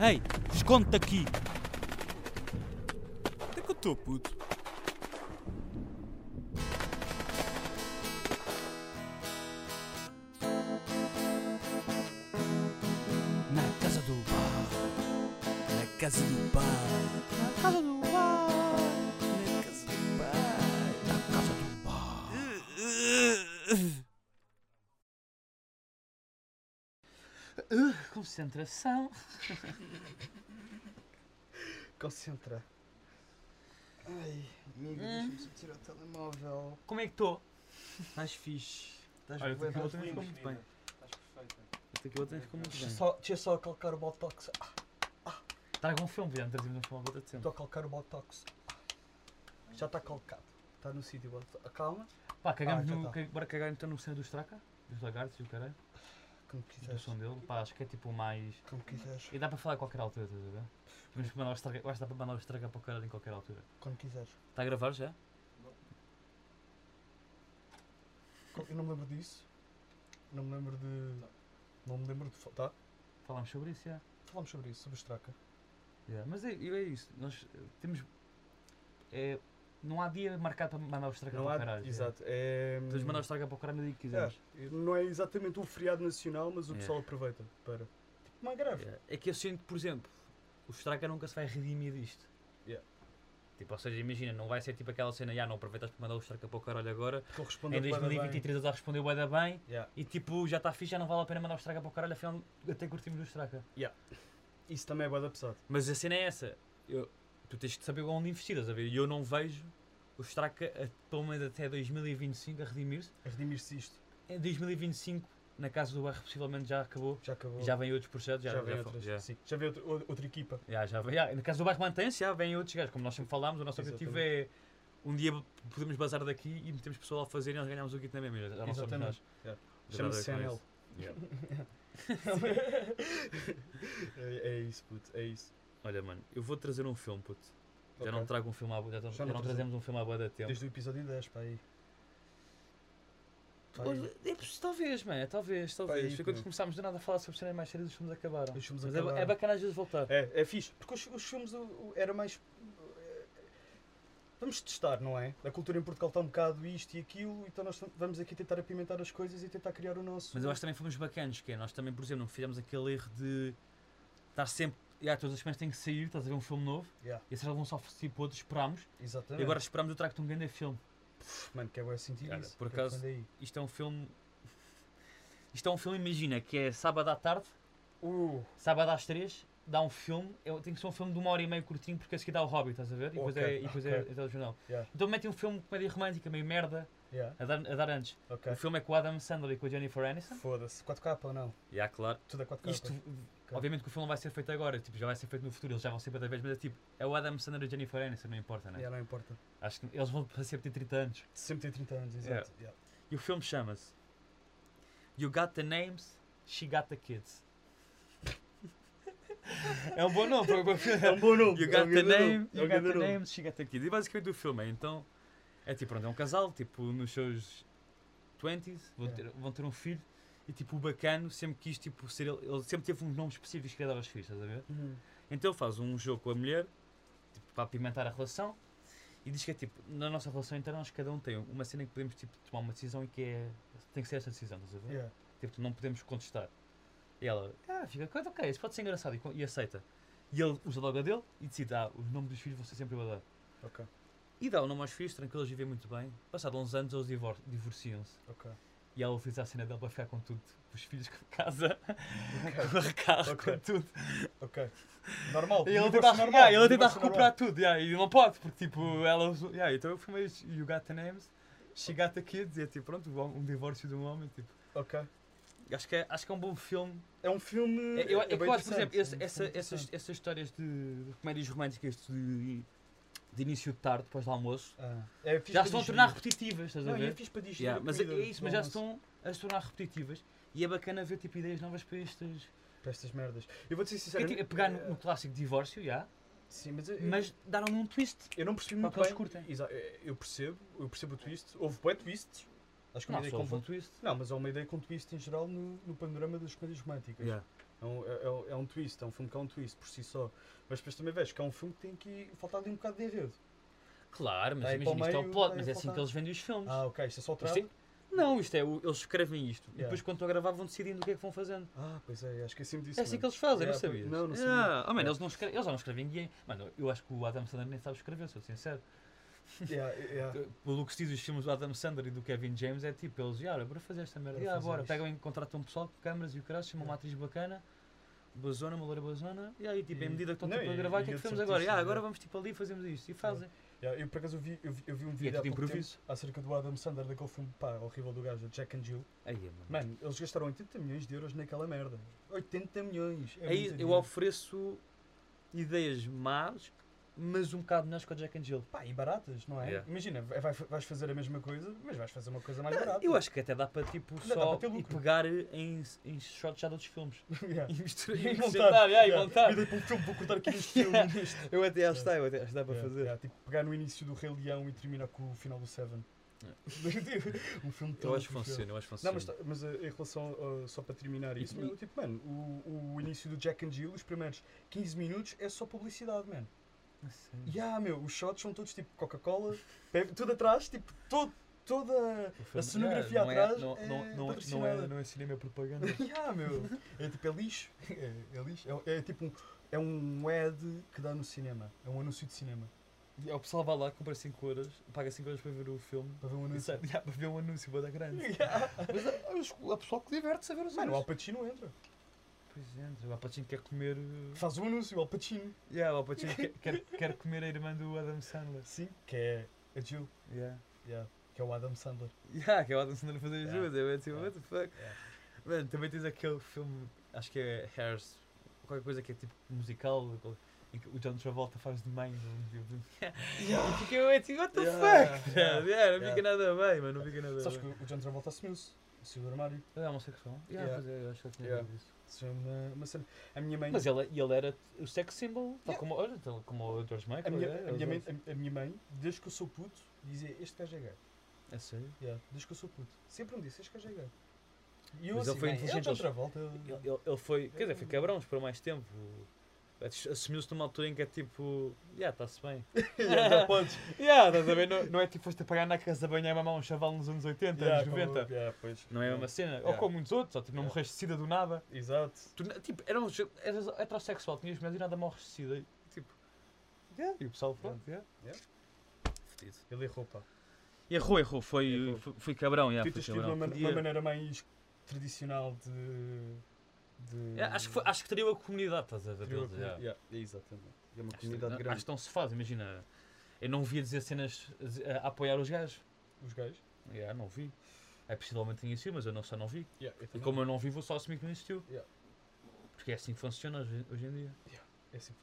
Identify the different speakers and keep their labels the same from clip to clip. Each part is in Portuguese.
Speaker 1: Ei, esconde-te aqui!
Speaker 2: Onde é que eu estou, puto?
Speaker 1: Na casa do bar.
Speaker 2: Na casa do
Speaker 1: concentração.
Speaker 3: Concentra. Ai, amigo,
Speaker 1: Hum.
Speaker 3: deixa-me tirar o telemóvel.
Speaker 1: Como é que estou?
Speaker 3: Estás fixe. Estás
Speaker 1: Olha, aqui ficou muito bem.
Speaker 3: Estás perfeita.
Speaker 1: Até que outra ficou muito
Speaker 3: Deixa
Speaker 1: bem.
Speaker 3: só, deixa só calcar o botox. Ah,
Speaker 1: Traga um filme, já trazemos um filme à volta de
Speaker 3: Estou
Speaker 1: tempo.
Speaker 3: a calcar o botox. Já está calcado. Está no sítio. Calma.
Speaker 1: Pá, cagamos
Speaker 3: Ah,
Speaker 1: no.
Speaker 3: tá.
Speaker 1: Bora cagar então no cena do Straka? Dos lagartos e o caralho.
Speaker 3: Como
Speaker 1: Do
Speaker 3: quiseres.
Speaker 1: som dele. Pá, acho que é tipo mais.
Speaker 3: Como quiseres.
Speaker 1: E dá para falar a qualquer altura, estás a ver? Podemos mandar o Straka. Eu acho que dá para mandar o Straka para o caralho em qualquer altura.
Speaker 3: Quando quiseres.
Speaker 1: Está a gravar já?
Speaker 3: Co- Eu não me lembro disso. Não me lembro de. Não me lembro de. Tá?
Speaker 1: Falámos sobre isso, já.
Speaker 3: Falamos sobre isso, sobre o Straka.
Speaker 1: Yeah, Mas é, é isso, nós temos. É, não há dia marcado para mandar o
Speaker 3: Não
Speaker 1: para o caralho.
Speaker 3: Exato. É.
Speaker 1: Podemos mandar o Straka para o caralho no dia que
Speaker 3: É,
Speaker 1: quiseres.
Speaker 3: não é exatamente um feriado nacional, mas o
Speaker 1: É.
Speaker 3: pessoal aproveita para. Tipo, uma greve.
Speaker 1: Yeah. É que eu sinto, por exemplo, o Straka nunca se vai redimir disto.
Speaker 3: Yeah.
Speaker 1: Tipo, ou seja, imagina, não vai ser tipo aquela cena, já não aproveitas para mandar o Straka para o caralho agora. Em 2023 ele já respondeu da bem
Speaker 3: Yeah.
Speaker 1: e tipo, já está fixe, já não vale a pena mandar o Straka para o caralho, afinal até curtimos o Straka.
Speaker 3: Isso também é da pesado.
Speaker 1: Mas a cena é essa, eu, tu tens de saber onde investir, estás a ver? E eu não vejo o Straka pelo menos até 2025 a redimir-se.
Speaker 3: A redimir-se isto.
Speaker 1: Em 2025, na casa do bairro, possivelmente já acabou.
Speaker 3: Já acabou.
Speaker 1: Já vem outros projetos, já,
Speaker 3: já,
Speaker 1: já,
Speaker 3: vem
Speaker 1: fo-
Speaker 3: outras.
Speaker 1: já,
Speaker 3: Sim. Já vem outra, ou- outra equipa.
Speaker 1: já, já vem. Já, na casa do bairro mantém-se, já vêm outros gajos. Como nós sempre falámos, o nosso objetivo é um dia podemos bazar daqui e metemos pessoal a fazer e nós ganhamos o kit na mesma. Já não somos
Speaker 3: Exatamente.
Speaker 1: nós.
Speaker 3: Yeah.
Speaker 1: Já
Speaker 3: Chama-se CNL.
Speaker 1: Yeah.
Speaker 3: é, é isso, puto. É isso.
Speaker 1: Olha, mano, eu vou trazer um filme, puto. Já não trago um filme à já,
Speaker 3: Já
Speaker 1: já
Speaker 3: não
Speaker 1: não
Speaker 3: traze-
Speaker 1: trazemos um filme à boa da tempo.
Speaker 3: Desde o episódio 10, para aí. Pá, aí.
Speaker 1: Olha, é poss- talvez, mano, talvez, talvez.
Speaker 3: aí,
Speaker 1: quando começámos do nada a falar sobre cenas mais sérias, os filmes acabaram.
Speaker 3: Os filmes
Speaker 1: Mas é,
Speaker 3: acabaram.
Speaker 1: é bacana às vezes voltar.
Speaker 3: É, é fixe. Porque os, os filmes o- o- era mais. eh, Vamos testar, não é? A cultura em Portugal está um bocado isto e aquilo, então nós vamos aqui tentar apimentar as coisas e tentar criar o nosso.
Speaker 1: Mas eu acho que também fomos bacanos, que é, nós também, por exemplo, não fizemos aquele erro de estar sempre. Yeah, todas as semanas tem que sair, estás a ver um filme novo,
Speaker 3: Yeah,
Speaker 1: e esses vão só tipo outros, esperámos,
Speaker 3: exatamente.
Speaker 1: e agora esperámos eu trago-te um grande filme.
Speaker 3: Mano, que é bom sentir
Speaker 1: Cara,
Speaker 3: isso.
Speaker 1: por
Speaker 3: é
Speaker 1: acaso-
Speaker 3: é.
Speaker 1: Isto é um filme. Isto é um filme, imagina, que é sábado à tarde,
Speaker 3: Uh,
Speaker 1: sábado às três, dá um filme, é- tem que ser um filme de uma hora e meia curtinho, porque a seguir dá o Hobby, estás a ver? E depois, é, e depois é,
Speaker 3: ok.
Speaker 1: é telejornal.
Speaker 3: yeah,
Speaker 1: Então metem um filme de comédia romântica, meio merda,
Speaker 3: yeah,
Speaker 1: a dar, a dar antes.
Speaker 3: ok.
Speaker 1: O filme é com o Adam Sandler e com a Jennifer Aniston.
Speaker 3: Foda-se. 4K ou não?
Speaker 1: Há, claro.
Speaker 3: Tudo é 4K.
Speaker 1: Isto, obviamente que o filme vai ser feito agora, tipo, já vai ser feito no futuro, eles já vão ser cada vez, mas é tipo, é o Adam Sandler e a Jennifer Aniston, não importa, né?
Speaker 3: Yeah, não importa.
Speaker 1: Acho que eles vão sempre ter 30 anos.
Speaker 3: Sempre tem 30 anos, exato. yeah.
Speaker 1: E o filme chama-se You Got the Names, She Got the Kids. é um bom nome para.
Speaker 3: É um bom nome.
Speaker 1: You
Speaker 3: é um
Speaker 1: got the name,
Speaker 3: é
Speaker 1: you got the names, she got the kids. E basicamente o filme é então. É tipo, pronto, é um casal, tipo, nos seus 20s, vão, ter, vão ter um filho. E tipo, o bacano sempre quis tipo, ser ele. Ele sempre teve uns nomes específicos que ele dava aos filhos, estás a ver?
Speaker 3: Uhum.
Speaker 1: Então ele faz um jogo com a mulher, tipo, para apimentar a relação. E diz que é tipo, na nossa relação interna, nós cada um tem uma cena em que podemos tipo, tomar uma decisão e que é. Tem que ser esta decisão, estás a ver?
Speaker 3: Yeah.
Speaker 1: Tipo, não podemos contestar. E ela, ah, fica, ok, isso pode ser engraçado e, e aceita. E ele usa logo a dele e decide, ah, os nomes dos filhos vão ser sempre eu a dar.
Speaker 3: Ok,
Speaker 1: E dá o nome aos filhos, tranquilo, eles vivem muito bem. Passado uns anos eles divor- divorciam-se.
Speaker 3: ok.
Speaker 1: E ela utiliza a cena dele para ficar com tudo. Os filhos com casa, com carro,
Speaker 3: Ok.
Speaker 1: com tudo.
Speaker 3: Ok. Normal.
Speaker 1: E ele tenta,
Speaker 3: normal,
Speaker 1: yeah, ele tenta recuperar
Speaker 3: normal.
Speaker 1: tudo, yeah, e não pode, porque tipo, ela yeah, então eu filmei You Got the Names, She Got the Kids, e é tipo, pronto, um divórcio de um homem, tipo.
Speaker 3: Ok.
Speaker 1: Acho que é, acho que é um bom filme.
Speaker 3: É um filme.
Speaker 1: É, eu,
Speaker 3: é
Speaker 1: é acho, por exemplo,
Speaker 3: é
Speaker 1: essa- essas, essas histórias de, de comédias românticas de, de início de tarde, depois do almoço,
Speaker 3: Ah, é
Speaker 1: já se estão a tornar repetitivas, estás a
Speaker 3: Não, e é
Speaker 1: ver?
Speaker 3: fixe para digerir.
Speaker 1: Yeah,
Speaker 3: a
Speaker 1: mas é,
Speaker 3: comida
Speaker 1: é isso, mas já se estão a se tornar repetitivas e é bacana ver tipo, ideias novas para estas.
Speaker 3: Para estas merdas. Eu vou-te ser
Speaker 1: É,
Speaker 3: sincero.
Speaker 1: tipo, é pegar no, no clássico divórcio, já,
Speaker 3: Sim, mas, eu,
Speaker 1: mas um twist.
Speaker 3: eu não percebi muito bem.
Speaker 1: curtem.
Speaker 3: Exa- Eu percebo, eu percebo o twist. Houve bué twists. Acho que uma
Speaker 1: Não,
Speaker 3: ideia
Speaker 1: só houve
Speaker 3: com
Speaker 1: um twist.
Speaker 3: Não, mas há uma ideia com twist em geral no, no panorama das comédias românticas.
Speaker 1: Yeah.
Speaker 3: É um, é, é- é um twist, é um filme que é um twist por si só. Mas depois também vejo que é um filme que tem que faltar ali um bocado de enredo.
Speaker 1: Claro, mas
Speaker 3: Tá
Speaker 1: imagina, isto é o plot,
Speaker 3: tá
Speaker 1: mas é assim que eles vendem os filmes.
Speaker 3: Ah, ok, isto é só o
Speaker 1: é-
Speaker 3: trailer?
Speaker 1: Não, isto é, eles escrevem isto e
Speaker 3: Yeah.
Speaker 1: depois quando estão a gravar vão decidindo o que é que vão fazendo.
Speaker 3: Ah, pois é, acho que assim me disse.
Speaker 1: É assim que eles fazem,
Speaker 3: Yeah,
Speaker 1: não sabias?
Speaker 3: Não, não sabia.
Speaker 1: Yeah. Oh,
Speaker 3: Yeah.
Speaker 1: eles, não escrevem, eles já não escrevem guião. Mano, eu acho que o Adam Sandler nem sabe escrever, sou sincero.
Speaker 3: Yeah, yeah.
Speaker 1: Pelo que se diz dos filmes do Adam Sandler e do Kevin James, é tipo, eles, "Ya, bora fazer esta merda.
Speaker 3: Bora
Speaker 1: bora,
Speaker 3: isto."
Speaker 1: pegam e contratam um pessoal com câmaras e o caralho, chamam uma atriz bacana, boa zona, uma loira e aí, tipo,
Speaker 3: E-
Speaker 1: em medida que estão
Speaker 3: não,
Speaker 1: tipo, a
Speaker 3: e-
Speaker 1: gravar, o
Speaker 3: e
Speaker 1: que é que fazemos agora?
Speaker 3: artistas,
Speaker 1: Yeah, agora vamos tipo ali e fazemos isto. E fazem.
Speaker 3: Yeah, eu por acaso eu vi, eu vi, eu vi um
Speaker 1: E é
Speaker 3: vídeo há
Speaker 1: tudo
Speaker 3: pouco tempo
Speaker 1: improviso.
Speaker 3: acerca do Adam Sandler, daquele filme pá, horrível do gajo, Jack and Jill.
Speaker 1: Aí, mano.
Speaker 3: Mano, eles gastaram 80 milhões de euros naquela merda. 80 milhões! É
Speaker 1: aí eu
Speaker 3: dinheiro.
Speaker 1: ofereço ideias más, mas um bocado melhores que o Jack and Jill.
Speaker 3: Pá, e baratas, não é?
Speaker 1: Yeah.
Speaker 3: Imagina, vai- vai- vais fazer a mesma coisa, mas vais fazer uma coisa mais barata.
Speaker 1: Eu acho que até dá para tipo
Speaker 3: Ainda
Speaker 1: só
Speaker 3: para
Speaker 1: e pegar em, em shots já de outros filmes.
Speaker 3: Yeah.
Speaker 1: E misturar
Speaker 3: E
Speaker 1: e
Speaker 3: montar,
Speaker 1: montar, yeah, e
Speaker 3: yeah.
Speaker 1: montar.
Speaker 3: E daí para um filme, vou cortar aqui neste filme
Speaker 1: Yeah.
Speaker 3: e neste.
Speaker 1: Eu até acho que dá, eu até acho que dá para
Speaker 3: Yeah,
Speaker 1: fazer.
Speaker 3: yeah, tipo, pegar no início do Rei Leão e terminar com o final do Seven. um filme tão
Speaker 1: Eu acho que funciona, eu acho que
Speaker 3: Não,
Speaker 1: funciona.
Speaker 3: mas, tá- mas uh, em relação, uh, só para terminar
Speaker 1: E-
Speaker 3: isso,
Speaker 1: e-
Speaker 3: tipo, mano, o, o início do Jack and Jill, os primeiros 15 minutos é só publicidade, mano. E ah, meu, os shots são todos tipo Coca-Cola, tudo atrás, tipo, todo, toda a cenografia
Speaker 1: yeah, não
Speaker 3: atrás
Speaker 1: é, não,
Speaker 3: é
Speaker 1: não, não, é, não é cinema é propaganda.
Speaker 3: yeah, meu, é tipo, é lixo, é, é lixo, é, é tipo um, é um ad que dá no cinema, é um anúncio de cinema,
Speaker 1: E o pessoal vai lá, compra 5 euros, paga 5 euros para ver o filme.
Speaker 3: para ver um
Speaker 1: E
Speaker 3: anúncio.
Speaker 1: sai, yeah, para ver um anúncio, boa da grande.
Speaker 3: Yeah.
Speaker 1: Mas é, os- a pessoa que diverte-se a ver os
Speaker 3: Mano, o Al
Speaker 1: anúncios.
Speaker 3: Pacino entra,
Speaker 1: Pois é, o Al Pacino quer comer. uh,
Speaker 3: faz o anúncio, o Al Pacino,
Speaker 1: Yeah, o Al Pacino quer, quer, quer comer a irmã do Adam Sandler.
Speaker 3: sim, que é a Jill,
Speaker 1: Yeah.
Speaker 3: yeah, que é o Adam Sandler.
Speaker 1: Yeah, que é o Adam Sandler fazer
Speaker 3: Yeah.
Speaker 1: ajuda. Eu tipo,
Speaker 3: Yeah.
Speaker 1: what the fuck.
Speaker 3: Yeah.
Speaker 1: Mano, também tens aquele filme, acho que é Hairs, qualquer coisa que é tipo musical, em que o John Travolta faz de mãe. E fica eu tipo, what the fuck?
Speaker 3: yeah,
Speaker 1: não fica nada bem, mano, não fica nada
Speaker 3: Sabes
Speaker 1: bem.
Speaker 3: que o John Travolta assumiu-se, saiu do armário.
Speaker 1: Ele é homossexual? Yeah,
Speaker 3: Yeah.
Speaker 1: pois é, eu acho que ele tinha
Speaker 3: Yeah.
Speaker 1: isso.
Speaker 3: Isso é uma, uma cena. A minha mãe.
Speaker 1: Mas ele, ele era o sex symbol, tal
Speaker 3: Yeah.
Speaker 1: como, olha, tal como o George Michael.
Speaker 3: a, minha,
Speaker 1: é,
Speaker 3: a, minha mãe, a, a minha mãe, desde que eu sou puto, dizia: Este gajo é gay.
Speaker 1: É sério?
Speaker 3: Yeah, desde que eu sou puto. Sempre me disse: Este gajo é gay. E eu
Speaker 1: Mas ele
Speaker 3: assim,
Speaker 1: foi
Speaker 3: "Bem,
Speaker 1: inteligente. Ele, ele, ele foi, quer dizer, foi cabrão, por mais tempo. Assumiu-se numa altura em que é tipo, yeah, está-se bem.
Speaker 3: Yeah, já podes.
Speaker 1: Yeah, estás a ver? Não, não é tipo foste a pagar na casa banhar e mamar um chaval nos anos 80,
Speaker 3: Yeah,
Speaker 1: anos
Speaker 3: como-
Speaker 1: 90.
Speaker 3: yeah, pois.
Speaker 1: Não é uma cena. Ou como muitos outros, ou tipo, não
Speaker 3: Yeah.
Speaker 1: morreste de sida do nada.
Speaker 3: Exato.
Speaker 1: Tu, tipo, eram, eras heterossexual, tinhas mulheres e nada morres de sida. E, tipo, yeah, e o pessoal, pronto, yeah.
Speaker 3: Yeah.
Speaker 1: Fedido.
Speaker 3: Ele errou, pá.
Speaker 1: Errou, errou, foi,
Speaker 3: Errou.
Speaker 1: foi, foi cabrão, yeah, foi cabrão.
Speaker 3: uma, uma maneira mais tradicional de. De
Speaker 1: Yeah, acho, que foi, acho que teria a comunidade, estás a ver?
Speaker 3: Teria uma
Speaker 1: deles, yeah.
Speaker 3: yeah, Exatamente. É uma
Speaker 1: Acho,
Speaker 3: comunidade
Speaker 1: acho
Speaker 3: grande.
Speaker 1: que não se faz, imagina. Eu não via dizer cenas a, a apoiar os gajos.
Speaker 3: Os gays.
Speaker 1: Yeah, não vi. É possivelmente tinha sido, mas eu não, só não vi.
Speaker 3: Yeah,
Speaker 1: E como eu não vi, vou só assumir que não existiu.
Speaker 3: Yeah.
Speaker 1: Porque é assim que funciona hoje, hoje em dia.
Speaker 3: É assim.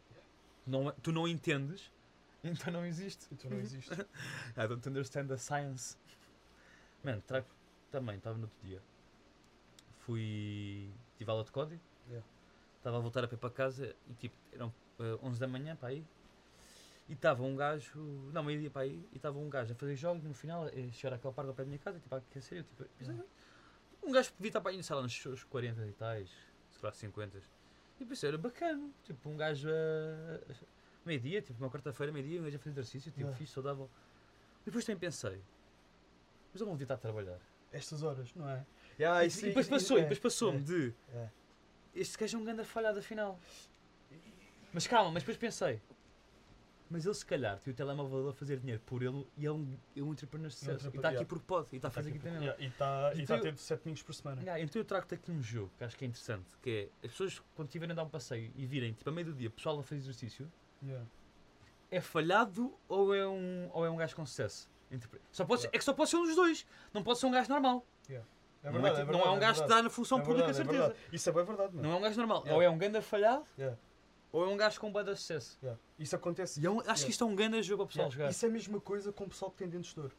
Speaker 1: Não, é- tu não entendes, então não existe.
Speaker 3: Tu não existes.
Speaker 1: I don't understand the science. Mano, trago também, estava no outro dia. Fui. Tive aula de código.
Speaker 3: Yeah.
Speaker 1: Estava a voltar a pé para casa e tipo, eram eh, 11 da manhã para aí. E estava um gajo, não, meio-dia para aí, e estava um gajo a fazer jogos no final, a chegar àquele parque ao pé da minha casa, tipo, a aquecer, eu tipo,
Speaker 3: Yeah.
Speaker 1: um gajo devia estar para aí, sei lá, nos seus 40 e tais, sei lá, 50. E pensei, era bacana, tipo, um gajo a. meio-dia, tipo, uma quarta-feira, meio-dia, um gajo a fazer exercício, tipo,
Speaker 3: Yeah.
Speaker 1: fixe, saudável. Depois também pensei, mas eu não devia estar a trabalhar.
Speaker 3: Estas horas, não é? Yeah,
Speaker 1: e,
Speaker 3: isso-
Speaker 1: e depois passou, e
Speaker 3: é,
Speaker 1: depois passou-me
Speaker 3: é,
Speaker 1: de
Speaker 3: é.
Speaker 1: este gajo é um grande falhado afinal. Mas calma, mas depois pensei, mas ele se calhar tem o telemóvel a fazer dinheiro por ele e é um, é um entrepreneur de sucesso.
Speaker 3: entrepre-
Speaker 1: E está aqui
Speaker 3: yeah.
Speaker 1: porque pode, e está a fazer aqui também.
Speaker 3: Yeah, E está
Speaker 1: Então
Speaker 3: a
Speaker 1: eu-
Speaker 3: ter 7 domingos por semana.
Speaker 1: Ah, então eu trago-te aqui um jogo que acho que é interessante, que é as pessoas quando estiverem a dar um passeio e virem tipo a meio do dia pessoal a fazer exercício,
Speaker 3: Yeah.
Speaker 1: é falhado ou é um, ou é um gajo com sucesso? Só pode ser-
Speaker 3: Yeah.
Speaker 1: é que só pode ser um dos dois, não pode ser um gajo normal.
Speaker 3: É
Speaker 1: não, é,
Speaker 3: verdade,
Speaker 1: tipo-
Speaker 3: é
Speaker 1: não é um
Speaker 3: verdade,
Speaker 1: gajo que está na função
Speaker 3: É
Speaker 1: pública,
Speaker 3: verdade, é
Speaker 1: certeza.
Speaker 3: Isso é bem verdade, mano.
Speaker 1: Não é um gajo normal.
Speaker 3: Yeah.
Speaker 1: Ou é um ganda falhado,
Speaker 3: Yeah,
Speaker 1: ou é um gajo com bada sucesso.
Speaker 3: yeah. Isso acontece.
Speaker 1: E é um- acho
Speaker 3: Yeah.
Speaker 1: que isto é um ganda jogo para o pessoal
Speaker 3: Yeah,
Speaker 1: jogar.
Speaker 3: Isso é a mesma coisa com o pessoal que tem dentes de ouro.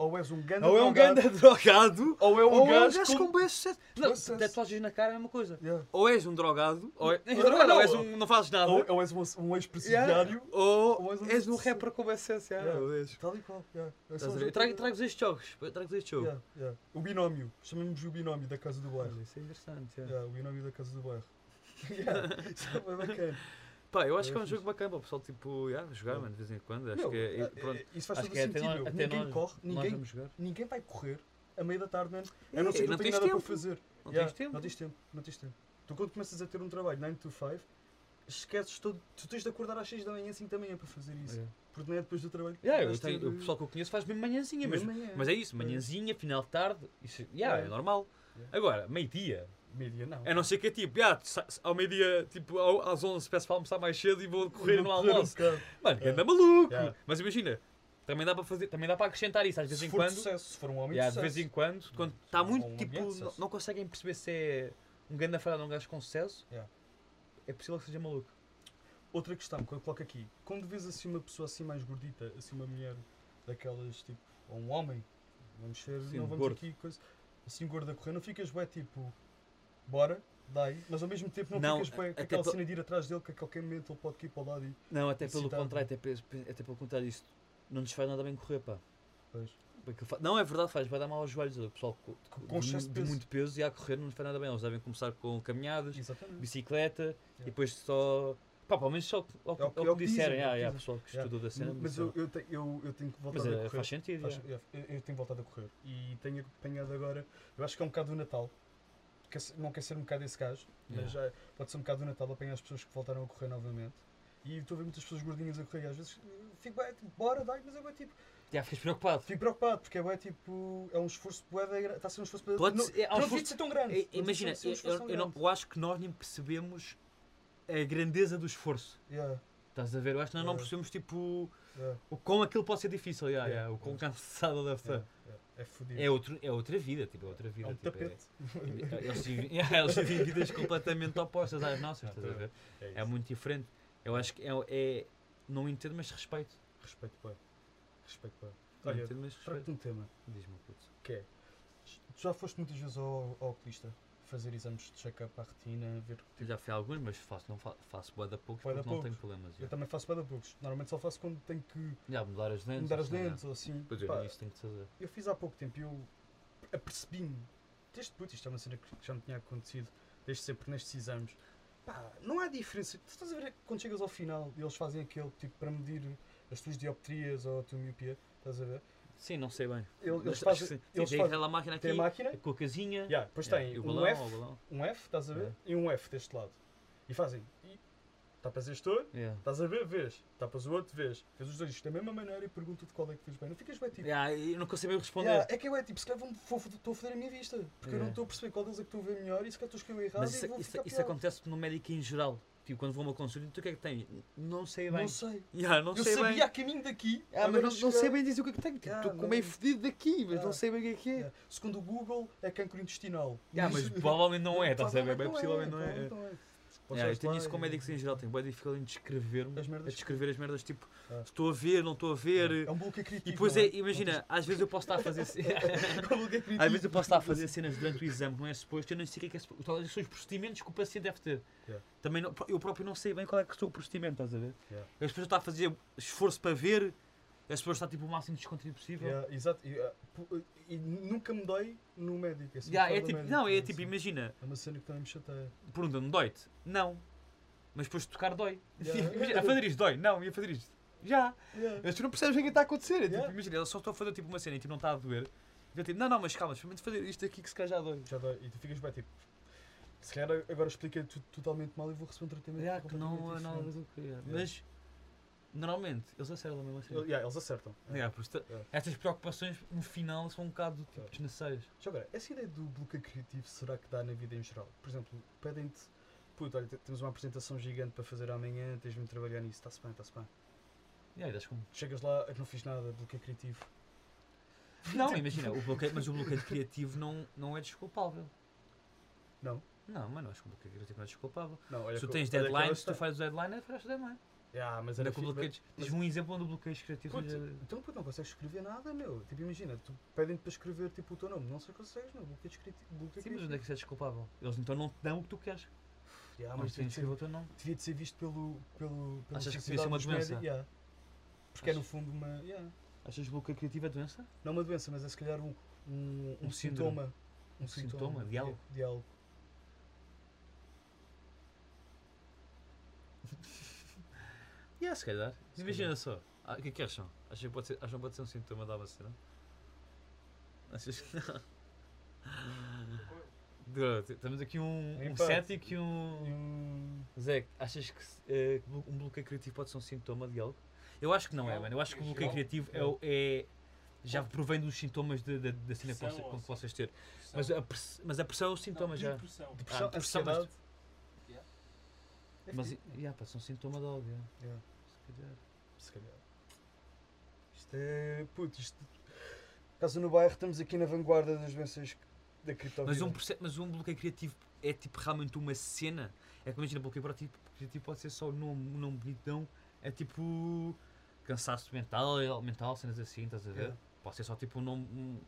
Speaker 3: Ou és um ganda
Speaker 1: Ou é um ganda drogado,
Speaker 3: ou é um
Speaker 1: ou é um
Speaker 3: gajo
Speaker 1: gajo
Speaker 3: com...
Speaker 1: com sucesso. Não, tatuagens na cara é a mesma coisa.
Speaker 3: Yeah.
Speaker 1: Ou és um drogado, ou, é...
Speaker 3: Não, não,
Speaker 1: ou és um não fazes nada.
Speaker 3: Ou, ou és um, um ex-presidiário.
Speaker 1: Ou
Speaker 3: ou és um
Speaker 1: és um rapper com essência.
Speaker 3: Yeah.
Speaker 1: és.
Speaker 3: Tal e qual. Yeah. É só
Speaker 1: Estás a ver?
Speaker 3: juntar-
Speaker 1: Eu trago, trago estes jogos. Trago este jogo.
Speaker 3: Yeah, yeah. O binómio. Chamamos o binómio da casa do bairro.
Speaker 1: Isso é interessante. yeah.
Speaker 3: Yeah, o binómio da casa do bairro. Yeah, Isso é bem bacana.
Speaker 1: Pá, eu acho
Speaker 3: É
Speaker 1: que é um
Speaker 3: fixe.
Speaker 1: jogo bacana para o pessoal tipo, yeah, jogar, mano, de vez em quando. Acho
Speaker 3: Meu,
Speaker 1: que é,
Speaker 3: eh,
Speaker 1: pronto.
Speaker 3: eh, Isso faz todo
Speaker 1: é
Speaker 3: sentido.
Speaker 1: até
Speaker 3: ninguém
Speaker 1: nós,
Speaker 3: corre,
Speaker 1: nós
Speaker 3: ninguém, ninguém vai correr a meio da tarde, mano.
Speaker 1: É,
Speaker 3: A não que
Speaker 1: não
Speaker 3: não
Speaker 1: tens
Speaker 3: nada
Speaker 1: tempo.
Speaker 3: para fazer.
Speaker 1: Não
Speaker 3: Yeah,
Speaker 1: tens tempo.
Speaker 3: Não tens tempo, não tens tempo. Tu quando começas a ter um trabalho 9 to 5, esqueces todo. Tu tens de acordar às 6 da manhã assim também é para fazer isso.
Speaker 1: Yeah.
Speaker 3: Porque não é depois do trabalho.
Speaker 1: Yeah, eu tenho, o
Speaker 3: de-
Speaker 1: pessoal que eu conheço faz mesmo manhãzinha, mas,
Speaker 3: Mesmo amanhã.
Speaker 1: mas é isso,
Speaker 3: É.
Speaker 1: manhãzinha, final de tarde, isso, yeah,
Speaker 3: Yeah.
Speaker 1: é normal. Agora, meio-dia,
Speaker 3: Meio-dia não.
Speaker 1: a não ser que é tipo, yeah, sa- ao meio-dia, tipo, às 11 peço para almoçar mais cedo e vou correr no
Speaker 3: um
Speaker 1: almoço. Mano, que
Speaker 3: Yeah.
Speaker 1: anda maluco!
Speaker 3: Yeah.
Speaker 1: Mas imagina, também dá para fazer, também dá para acrescentar isso, às vezes
Speaker 3: Se
Speaker 1: em quando.
Speaker 3: sucesso, se for um homem
Speaker 1: Yeah,
Speaker 3: de
Speaker 1: de vez
Speaker 3: sucesso.
Speaker 1: em quando, quando está
Speaker 3: Um
Speaker 1: muito
Speaker 3: ambiente
Speaker 1: tipo, não,
Speaker 3: sucesso.
Speaker 1: não conseguem perceber se é um grande falhado ou um gajo com sucesso,
Speaker 3: Yeah.
Speaker 1: é possível que seja maluco.
Speaker 3: Outra questão que eu coloco aqui. Quando vês assim uma pessoa assim mais gordita, assim uma mulher daquelas tipo, ou um homem, vamos ser,
Speaker 1: Sim,
Speaker 3: não vamos
Speaker 1: gordo.
Speaker 3: aqui coisa, assim gordo a correr, não ficas bué tipo, bora, dai, mas ao mesmo tempo não,
Speaker 1: Não,
Speaker 3: ficas com aquela cena de ir atrás dele que a qualquer momento ele pode ir para o lado e
Speaker 1: Não, até pelo contrário, até, até pelo contrário, isso não nos faz nada bem correr, pá.
Speaker 3: Pois.
Speaker 1: Não, é verdade, faz, vai dar mal aos joelhos. O pessoal co-
Speaker 3: Com- com de
Speaker 1: de
Speaker 3: peso.
Speaker 1: muito peso e a correr não lhes faz nada bem. Eles devem começar com caminhadas,
Speaker 3: Exatamente.
Speaker 1: bicicleta e depois só. Pá, pelo menos só o que-
Speaker 3: É que- é dizem, é o
Speaker 1: Ah, yeah,
Speaker 3: dizem.
Speaker 1: pessoal que
Speaker 3: Yeah.
Speaker 1: estudou da cena.
Speaker 3: Mas eu,
Speaker 1: disseram.
Speaker 3: eu, te- eu, eu tenho que voltar
Speaker 1: Mas
Speaker 3: a
Speaker 1: é,
Speaker 3: correr.
Speaker 1: faz sentido.
Speaker 3: Faz-
Speaker 1: yeah.
Speaker 3: eu, eu tenho voltado a correr e tenho apanhado agora, eu acho que é um bocado do Natal. Quer não quer ser um bocado esse gajo, mas já pode ser um bocado do Natal apanhar as pessoas que voltaram a correr novamente. E estou a ver muitas pessoas gordinhas a correr e às vezes eh, fico bem, tipo, bora, dai, mas é bem, tipo,
Speaker 1: Já ficas preocupado.
Speaker 3: fico preocupado porque é bem, tipo, é um esforço bué está a ser um esforço bué-
Speaker 1: Pode
Speaker 3: não,
Speaker 1: ser- é, há um
Speaker 3: não
Speaker 1: esforço-
Speaker 3: ser tão grande.
Speaker 1: É,
Speaker 3: não
Speaker 1: Imagina, eu, eu- eu não- eu acho que nós nem percebemos a grandeza do esforço.
Speaker 3: Yeah,
Speaker 1: Estás a ver? Eu acho que nós não
Speaker 3: É.
Speaker 1: percebemos tipo
Speaker 3: yeah,
Speaker 1: o quão aquilo pode ser difícil. Yeah,
Speaker 3: Yeah,
Speaker 1: yeah, o quão cansado deve
Speaker 3: yeah. É fodido.
Speaker 1: É, outro, é outra vida, tipo, é outra vida.
Speaker 3: É um
Speaker 1: tipo, é-
Speaker 3: tapete.
Speaker 1: Eles vivem, yeah, eles vivem vidas completamente opostas às nossas, estás a ver?
Speaker 3: É,
Speaker 1: É muito diferente. Eu acho que é. é não entendo, mas respeito.
Speaker 3: Respeito, pá. Respeito.
Speaker 1: Não
Speaker 3: Olha,
Speaker 1: entendo, mas respeito.
Speaker 3: um tema.
Speaker 1: Diz-me, puto.
Speaker 3: que é, tu já foste muitas vezes ao, ao oculista fazer exames de check-up à retina, ver tipo,
Speaker 1: já fui a alguns, mas faço, não fa faço bué da poucos porque não tenho problemas.
Speaker 3: eu
Speaker 1: Já.
Speaker 3: também faço bem da poucos. Normalmente só faço quando tenho que
Speaker 1: Já, mudar as lentes.
Speaker 3: mudar as
Speaker 1: assim,
Speaker 3: lentes ou assim.
Speaker 1: Pois é,
Speaker 3: Pá,
Speaker 1: isso que fazer.
Speaker 3: eu fiz há pouco tempo e eu apercebi-me. Desde puto, isto é uma cena que já me tinha acontecido desde sempre nestes exames. Pá, não há diferença. Tu estás a ver quando chegas ao final e eles fazem aquele tipo para medir as tuas dioptrias ou a tua miopia, estás a ver?
Speaker 1: Sim, não sei bem.
Speaker 3: Eles, eles fazem,
Speaker 1: sim.
Speaker 3: eles
Speaker 1: tem aquela máquina aqui,
Speaker 3: tem a máquina,
Speaker 1: com a casinha.
Speaker 3: yeah, depois
Speaker 1: yeah,
Speaker 3: tem um
Speaker 1: balão,
Speaker 3: F, um F, estás a ver?
Speaker 1: É.
Speaker 3: E um F deste lado. E fazem. E tapas este olho,
Speaker 1: Yeah.
Speaker 3: estás a ver, vês. Tapas o outro, vês. Fez os dois da mesma maneira e pergunta-te qual é que fez bem. Não ficas bem tipo.
Speaker 1: Yeah, eu não consigo responder.
Speaker 3: "Yeah, é que eu é tipo, se calhar estou a foder a minha vista. Porque eu não estou a perceber qual deles é que estou a ver melhor e se calhar estou a escrever errado
Speaker 1: Mas isso, isso, isso acontece no médico em geral. Tipo, quando vou a uma consulta, tu o que é que tem? Não sei bem.
Speaker 3: Não sei.
Speaker 1: Yeah, não
Speaker 3: eu
Speaker 1: sei
Speaker 3: sabia
Speaker 1: bem.
Speaker 3: a caminho daqui.
Speaker 1: Ah, mas não, não sei bem dizer o que é que tenho. Tipo,
Speaker 3: Ah,
Speaker 1: Estou com meio fedido daqui, mas
Speaker 3: Ah.
Speaker 1: não sei bem o que é que é.
Speaker 3: Segundo o Google, é cancro intestinal.
Speaker 1: Yeah, mas provavelmente não é, estás a ver? Bem
Speaker 3: Provavelmente
Speaker 1: possivelmente não é.
Speaker 3: não é.
Speaker 1: Yeah, eu tenho isso com
Speaker 3: e-
Speaker 1: médicos em geral, tenho boa dificuldade em descrever-me, a descrever as merdas, tipo,
Speaker 3: Ah.
Speaker 1: estou a ver, não estou a ver.
Speaker 3: É um bloqueio criativo.
Speaker 1: E depois
Speaker 3: não
Speaker 1: é, imagina, às vezes eu posso estar a fazer.
Speaker 3: É criativo.
Speaker 1: Às vezes eu posso estar a fazer cenas durante o exame que não é suposto, eu não sei o que é que é são os procedimentos que o paciente deve ter.
Speaker 3: Yeah.
Speaker 1: Também não- eu próprio não sei bem qual é que sou o procedimento, estás a ver?
Speaker 3: Yeah.
Speaker 1: As pessoas estão a fazer esforço para ver, as pessoas estão tipo o máximo descontraído possível.
Speaker 3: Yeah, exato. E, nunca me dói no médico. assim,
Speaker 1: Yeah,
Speaker 3: fora
Speaker 1: é tipo,
Speaker 3: médico,
Speaker 1: não, é
Speaker 3: assim.
Speaker 1: tipo, imagina,
Speaker 3: É uma cena que também me chateia.
Speaker 1: pergunta-me, dói-te? Não. Mas depois de tocar dói.
Speaker 3: Yeah.
Speaker 1: Imagina, a fazer isto dói? Não, e a fazer isto? Já.
Speaker 3: Yeah.
Speaker 1: Mas tu não percebes o que é está a acontecer. É tipo,
Speaker 3: Yeah.
Speaker 1: imagina, eles só estão a fazer tipo uma cena e tipo, não está a doer. Eu tipo, não, não, mas calma, experimenta fazer isto aqui que se calhar já dói.
Speaker 3: Já dói. E tu ficas bem tipo. Se calhar agora expliquei tudo totalmente mal e vou receber um tratamento.
Speaker 1: Yeah, que não é
Speaker 3: completamente
Speaker 1: nada
Speaker 3: diferente.
Speaker 1: do que é. Mas, normalmente, eles acertam mesmo assim.
Speaker 3: Yeah, eles acertam.
Speaker 1: Yeah, isso,
Speaker 3: Yeah.
Speaker 1: Estas preocupações no final são um bocado tipo,
Speaker 3: Yeah.
Speaker 1: desnecessárias.
Speaker 3: Já agora, essa ideia do bloqueio criativo será que dá na vida em geral? Por exemplo, pedem-te. Puto, olha, te- temos uma apresentação gigante para fazer amanhã, tens de trabalhar nisso, está-se bem, está-se bem.
Speaker 1: Yeah, como...
Speaker 3: Chegas lá, não fiz nada, bloqueio criativo.
Speaker 1: Não, imagina, o bloqueio, mas o bloqueio criativo não, não é desculpável.
Speaker 3: Não?
Speaker 1: Não, mano, acho que o bloqueio criativo não é desculpável.
Speaker 3: Não, olha
Speaker 1: Se tu tens
Speaker 3: olha
Speaker 1: deadlines, se tu fazes o deadline, é fazes o deadline.
Speaker 3: Yeah, mas era
Speaker 1: bloqueios.
Speaker 3: mas-
Speaker 1: Diz-me um exemplo onde o bloqueios criativos
Speaker 3: Puto,
Speaker 1: seja-
Speaker 3: então puto, não consegues escrever nada, meu. Tipo, imagina, tu pedem-te para escrever tipo, o teu nome, não sei consegues, meu. Bloqueio criativo. Bloqueio
Speaker 1: Sim, mas onde é
Speaker 3: criativo.
Speaker 1: que isso é desculpável? Eles então não te dão o que tu queres.
Speaker 3: Yeah,
Speaker 1: mas
Speaker 3: mas devia
Speaker 1: de
Speaker 3: ser,
Speaker 1: escrever o teu nome.
Speaker 3: devia de ser visto pelo. pelo pela
Speaker 1: Achas que devia ser uma doença?
Speaker 3: yeah. Porque é no fundo uma. yeah.
Speaker 1: Achas que bloqueio criativo é doença?
Speaker 3: Não uma doença, mas é se calhar um, um, um,
Speaker 1: Um
Speaker 3: sintoma. Um
Speaker 1: Um sintoma de algo.
Speaker 3: De algo.
Speaker 1: E yeah, se calhar. Imagina só. Ah, o que é que acham? Acham que pode ser, acham que pode ser um sintoma da vacina? Achas que não? Dude, Temos aqui um, um cético e um.
Speaker 3: um-
Speaker 1: Zé, achas que eh, um bloqueio criativo pode ser um sintoma de algo? Eu acho que não é, mano. Eu acho que o bloqueio
Speaker 3: Não.
Speaker 1: criativo é, é- já provém dos sintomas de- de- da cena que que vocês ter. Mas a, mas a pressão é o sintoma já.
Speaker 4: Depressão.
Speaker 3: Depressão,
Speaker 1: Ah, depressão, mas-
Speaker 3: ansiedade. É
Speaker 1: Mas yeah, pode ser um sintoma de algo. yeah.
Speaker 3: Yeah,
Speaker 1: calhar.
Speaker 3: se calhar. Isto é. Puto, isto. Caso no bairro, estamos aqui na vanguarda das doenças da criptomoeda.
Speaker 1: Mas um, mas um bloqueio criativo é tipo realmente uma cena. É que imagina, bloqueio criativo, criativo pode ser só o nome, um nome bonitão. É tipo cansaço mental, mental, cenas assim, estás a ver?
Speaker 3: Yeah.
Speaker 1: Pode ser só tipo um nome, um-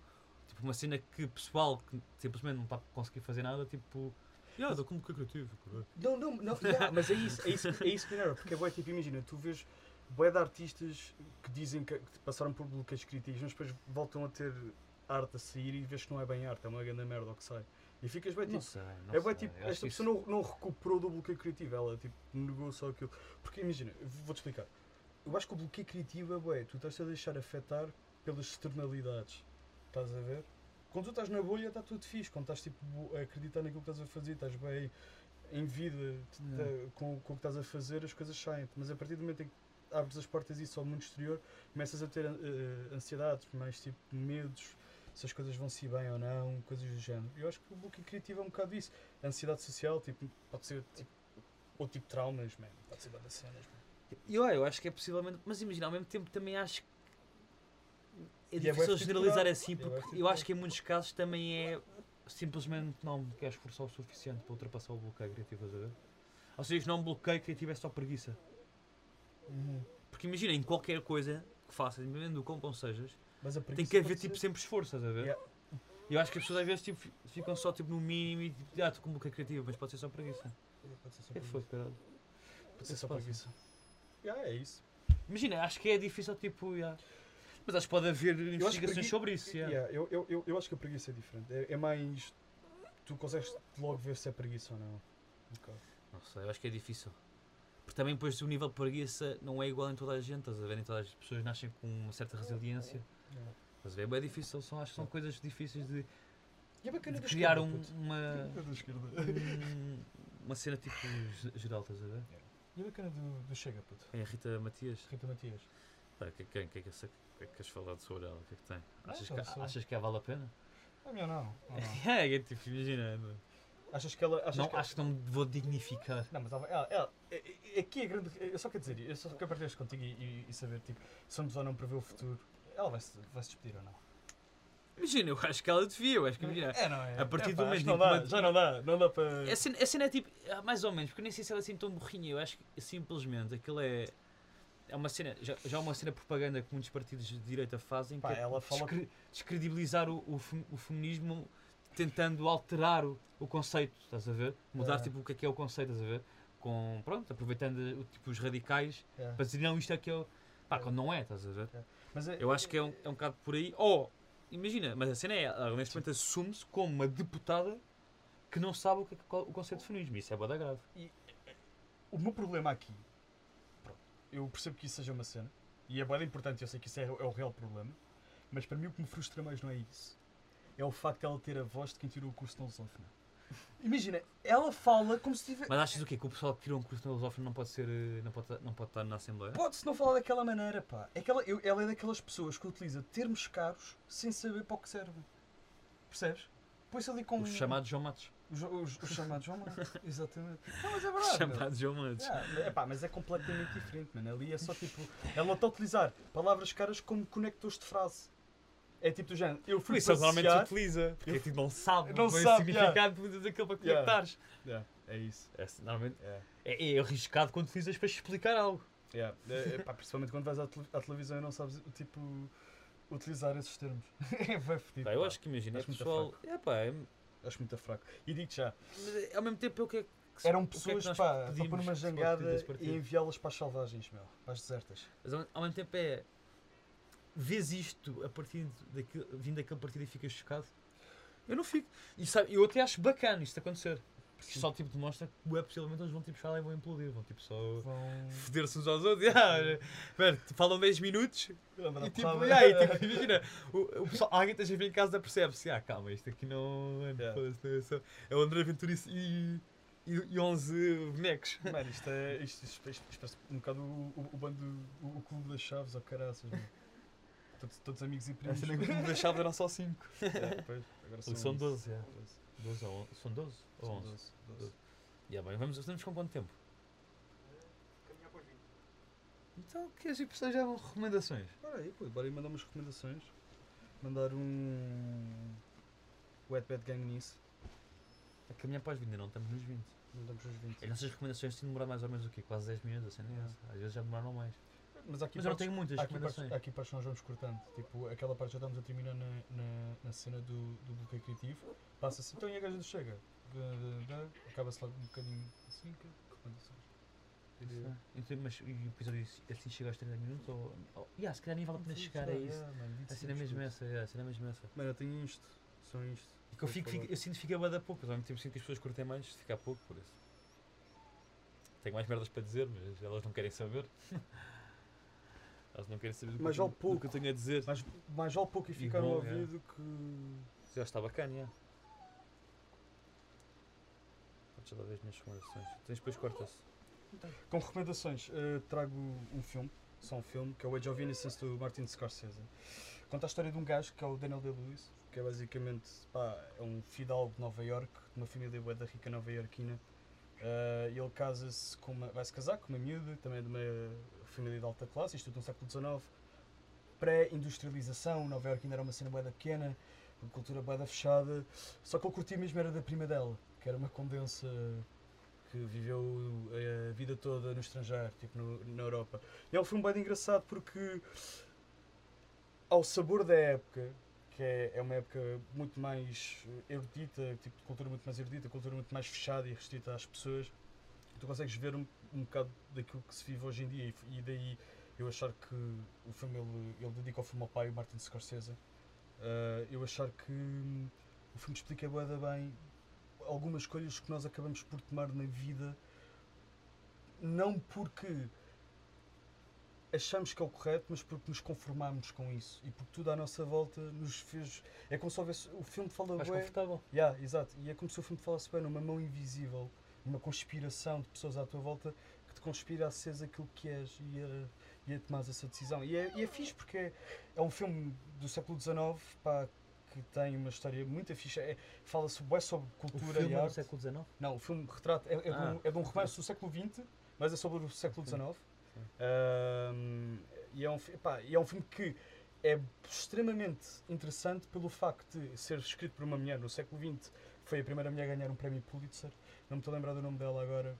Speaker 1: tipo uma cena que pessoal que simplesmente não está a conseguir fazer nada, tipo. Yeah, como bloqueio criativo, caralho."
Speaker 3: Não, não, não, yeah, mas é isso, é isso, é isso que enerva, porque é bué, tipo, imagina, tu vês bué de artistas que dizem que, que passaram por bloqueios criativos, mas depois voltam a ter arte a sair e vês que não é bem arte, é uma grande merda o que sai. E ficas bem
Speaker 1: Não
Speaker 3: tipo,
Speaker 1: sei, não
Speaker 3: é bué
Speaker 1: sei.
Speaker 3: tipo,
Speaker 1: Eu acho
Speaker 3: esta
Speaker 1: que
Speaker 3: pessoa não, não recuperou do bloqueio criativo, ela tipo, negou só aquilo. Porque imagina, eu vou-te explicar, eu acho que o bloqueio criativo é bué, tu estás a deixar afetar pelas externalidades, estás a ver? Quando tu estás na bolha está tudo fixe, quando estás tipo a acreditar naquilo que estás a fazer, estás bem em vida
Speaker 1: Yeah.
Speaker 3: com, com o que estás a fazer, as coisas saem mas a partir do momento em que abres as portas isso ao mundo exterior, começas a ter eh, ansiedades, mais tipo medos, se as coisas vão se bem ou não, coisas do género. Eu acho que o bloqueio criativo é um bocado isso. Ansiedade social, tipo, pode ser tipo, ou tipo traumas, man. pode ser várias cenas. man.
Speaker 1: Eu, eu acho que é possivelmente, mas imagina, ao mesmo tempo também acho que é
Speaker 3: é
Speaker 1: difícil generalizar assim,
Speaker 3: É
Speaker 1: porque eu acho que em muitos casos também é simplesmente não me queres esforçar o suficiente para ultrapassar o bloqueio criativo, estás a ver? Ou seja, não um bloqueio criativo é só preguiça. Porque imagina, em qualquer coisa que faças, independente do quão bom sejas, tem
Speaker 3: preguiça
Speaker 1: que haver tipo
Speaker 3: ser-
Speaker 1: sempre esforço, estás a ver?
Speaker 3: Yeah.
Speaker 1: Eu acho que as pessoas às vezes tipo, ficam só tipo, no mínimo e tipo, ah, estou com um bloqueio criativo, mas pode ser só preguiça.
Speaker 3: Pode ser só
Speaker 1: que é
Speaker 3: preguiça.
Speaker 1: foi, caralho?
Speaker 3: Pode ser só preguiça. Yeah, é isso.
Speaker 1: Imagina, acho que é difícil tipo. yeah. Mas acho que pode haver investigações
Speaker 3: pregui-
Speaker 1: sobre isso. yeah.
Speaker 3: Yeah, eu, eu, eu, eu acho que a preguiça é diferente. É, é mais. Tu consegues logo ver se é preguiça ou não. Bocado.
Speaker 1: Não sei, eu acho que é difícil. Porque também depois o nível de preguiça não é igual em toda a gente, estás a ver? Nem todas as pessoas nascem com uma certa resiliência.
Speaker 3: Yeah.
Speaker 1: Estás a ver? É bem difícil, são, acho que são coisas difíceis de,
Speaker 3: E é bacana
Speaker 1: de
Speaker 3: da
Speaker 1: criar
Speaker 3: esquerda,
Speaker 1: um-
Speaker 3: puto.
Speaker 1: uma,
Speaker 3: É
Speaker 1: um- uma cena tipo ge- geral, estás a ver?
Speaker 3: E é bacana do, do Chega, puto.
Speaker 1: Quem é a Rita Matias?
Speaker 3: Rita Matias.
Speaker 1: Pá, que- quem, quem, é que sei- o que é que queres falar sobre ela? O que é que tem? Achas,
Speaker 3: só-
Speaker 1: que,
Speaker 3: só-
Speaker 1: achas que ela vale a pena?
Speaker 3: Ah, meu não. não.
Speaker 1: É, é tipo, imagina. não-
Speaker 3: Achas que ela. Achas
Speaker 1: Não,
Speaker 3: que
Speaker 1: acho que não me vou dignificar.
Speaker 3: Não, mas ela, ela, ela- é- é- aqui é grande. Eu só quero dizer, eu só quero partilhar contigo e, e- e saber, tipo, se vamos ou não prever o futuro. Ela vai se, vai -se despedir ou não?
Speaker 1: Imagina, eu acho que ela devia, eu acho que imagina.
Speaker 3: É, não é?
Speaker 1: A partir
Speaker 3: É,
Speaker 1: do
Speaker 3: pá,
Speaker 1: momento em
Speaker 3: que não dá,
Speaker 1: uma-
Speaker 3: já não dá, não dá para.
Speaker 1: A cena, a cena é tipo, ah, mais ou menos, porque eu nem sei se ela é assim tão burrinha. Eu acho que simplesmente aquilo é. É uma cena, já, já é uma cena propaganda que muitos partidos de direita fazem,
Speaker 3: Pá,
Speaker 1: que é
Speaker 3: ela fala-
Speaker 1: descre- descredibilizar o, o, o feminismo tentando alterar o, o conceito, estás a ver? Mudar
Speaker 3: É.
Speaker 1: tipo o que é que é o conceito, estás a ver? Com, pronto, aproveitando tipo, os radicais
Speaker 3: É.
Speaker 1: para dizer não, isto é que é o. Pá,
Speaker 3: É.
Speaker 1: quando não é, estás a ver?
Speaker 3: Mas é,
Speaker 1: Eu acho que é um, é um bocado por aí. Ou, imagina, mas a cena é, ela neste momento assume-se como uma deputada que não sabe o que é o conceito de feminismo. Isso é boda grave.
Speaker 3: O meu problema aqui, eu percebo que isso seja uma cena, e é bem importante, eu sei que isso é, é o real problema, mas para mim o que me frustra mais não é isso. É o facto de ela ter a voz de quem tirou o curso de lusófona. Imagina, ela fala como se tivesse.
Speaker 1: Mas achas o quê? Que o pessoal que tirou um curso na lusófona não pode ser. eh, não pode, não pode estar na Assembleia?
Speaker 3: Pode-se não falar daquela maneira, pá. É ela, eu- ela é daquelas pessoas que utiliza termos caros sem saber para o que servem. Percebes? Põe-se ali com.
Speaker 1: Os chamados João Matos.
Speaker 3: Os chamados João Matos. Exatamente. Não, mas é verdade. meu.
Speaker 1: chamados João Matos.
Speaker 3: Yeah, epá, mas é completamente diferente, mano. Ali é só tipo. Ela está a utilizar palavras caras como conectores de frase. É tipo do género. Eu fui
Speaker 1: Isso normalmente se utiliza. Porque
Speaker 3: Eu-
Speaker 1: é tipo, não sabe.
Speaker 3: Não
Speaker 1: bem o
Speaker 3: sabe,
Speaker 1: significado de utilizas aquilo para
Speaker 3: Yeah.
Speaker 1: conectares.
Speaker 3: Yeah, é isso.
Speaker 1: É, normalmente
Speaker 3: É.
Speaker 1: é, é arriscado quando utilizas para explicar algo.
Speaker 3: Yeah. É, epá, principalmente quando vais à, à televisão e não sabes tipo utilizar esses termos. é bem fedido.
Speaker 1: Pá, eu
Speaker 3: pá.
Speaker 1: acho que imagina, pessoal. É, pá, é,
Speaker 3: Acho muito fraco. E digo já,
Speaker 1: mas é- ao mesmo tempo o que é
Speaker 3: eram
Speaker 1: o que é que
Speaker 3: pessoas pá, para pôr uma jangada e enviá-las para as selvagens, meu, para as desertas.
Speaker 1: Mas ao, ao mesmo tempo é. Vês isto a partir daquele, vindo daquele partido e ficas chocado? Eu não fico. E sabe, eu até acho bacana isto acontecer. Porque só tipo demonstra que é possivelmente eles vão tipo chegar lá e vão implodir, vão tipo só
Speaker 3: Vão.
Speaker 1: foder-se uns aos outros. Ah, espera, falam 10 minutos e tipo,
Speaker 3: porrada.
Speaker 1: e aí, tipo, imagina, o, o pessoal, alguém esteja a vir em casa percebe-se, ah calma, isto aqui não é,
Speaker 3: Yeah.
Speaker 1: não é, é o André Ventura e, e, e 11 bonecos.
Speaker 3: Mano, isto é. Isto, isto, isto, isto parece um bocado o, o, o bando. O, o clube das chaves, ou caraças, mano. Todos, todos amigos e primos.
Speaker 1: Essa nem que da chave eram só 5.
Speaker 3: É, pois, agora
Speaker 1: São,
Speaker 3: são
Speaker 1: 12, é.
Speaker 3: 12.
Speaker 1: 12 ou 11. São 12 ou
Speaker 3: São
Speaker 1: 11?
Speaker 3: 12, 12.
Speaker 1: Yeah, bem, vamos, estamos com quanto tempo? Então, que as pessoas já vão recomendações?
Speaker 3: Bora aí, pô, bora aí mandar umas recomendações. Mandar um. Wet Bad Gang nisso.
Speaker 1: A caminhar para os 20, ainda não estamos nos 20.
Speaker 3: Mandamos uns 20.
Speaker 1: As nossas recomendações têm demorado mais ou menos o quê? Quase 10 minutos, assim, não é? Às vezes já demoraram mais.
Speaker 3: Mas aqui
Speaker 1: Mas eu não
Speaker 3: partes-
Speaker 1: tenho muitas
Speaker 3: aqui, partes,
Speaker 1: recomendações.
Speaker 3: há aqui partes que nós vamos cortando. Tipo, aquela parte já estamos a terminar na, na, na cena do, do bloqueio criativo. Passa-se, então e a gaja do chega? Acaba-se logo um bocadinho assim. que recomendações.
Speaker 1: Então, mas o episódio assim chega aos 30 minutos? Ou. Oh, yeah, se calhar nem vale a pena chegar a isso.
Speaker 3: Yeah, mano,
Speaker 1: A cena é
Speaker 3: 25
Speaker 1: mesmo essa, é, a cena é mesmo essa.
Speaker 3: Mano, eu tenho isto. São isto.
Speaker 1: E que eu, fico, fico- eu sinto que fica bué da pouco, ao mesmo tempo sinto que as pessoas curtem mais se ficar pouco, por isso. Tenho mais merdas para dizer, mas elas não querem saber. elas não querem saber do que,
Speaker 3: Mas
Speaker 1: eu,
Speaker 3: ao pouco.
Speaker 1: que eu tenho a dizer.
Speaker 3: Mais, mais vale pouco e ficar no
Speaker 1: bom, é.
Speaker 3: ouvido que.
Speaker 1: Já está bacana, já. Podes dar as minhas recomendações. Tens depois corta-se.
Speaker 3: Com recomendações, eh, trago um filme, só um filme, que é o Age of Innocence do Martin Scorsese. Conta a história de um gajo que é o Daniel Day-Lewis, que é basicamente pá, é um fidalgo de Nova York, de uma família bué da rica nova-iorquina. Eh, ele casa-se com uma, vai se casar com uma miúda, também de uma família de alta classe, isto tudo no século XIX. Pré-industrialização, Nova York ainda era uma cena bué da pequena, uma cultura bué da fechada. Só que ele curtia mesmo era da prima dela, que era uma condensa que viveu a vida toda no estrangeiro, tipo no- na Europa. E é um filme bem engraçado porque, ao sabor da época, que é, é uma época muito mais erudita, tipo de cultura muito mais erudita, cultura muito mais fechada e restrita às pessoas, tu consegues ver um, um bocado daquilo que se vive hoje em dia e, e daí eu achar que o filme ele, ele dedica o filme ao pai, o Martin Scorsese. Ah, eu achar que hum, o filme explica bem algumas escolhas que nós acabamos por tomar na vida não porque achamos que é o correto, mas porque nos conformamos com isso e porque tudo à nossa volta nos fez. É como se houvesse. O filme fala
Speaker 1: Mais
Speaker 3: bué-
Speaker 1: confortável.
Speaker 3: Yeah, exato. E é como se o filme falasse bem numa mão invisível, numa conspiração de pessoas à tua volta que te conspira a seres aquilo que és e a, e a tomares essa decisão. E é, e é fixe porque é, é um filme do século XIX pá, que tem uma história muito fixe. É, Fala-se bué sobre
Speaker 1: O
Speaker 3: cultura
Speaker 1: filme
Speaker 3: e
Speaker 1: é do
Speaker 3: arte.
Speaker 1: século XIX?
Speaker 3: Não, o filme retrata. É, é, de, um,
Speaker 1: Ah.
Speaker 3: é de um romance do século XX, mas é sobre o século. XIX. Ahm, e, é um, e é um filme que é extremamente interessante pelo facto de ser escrito por uma mulher no século XX. Foi a primeira mulher a ganhar um prémio Pulitzer. Não me estou a lembrar do nome dela agora,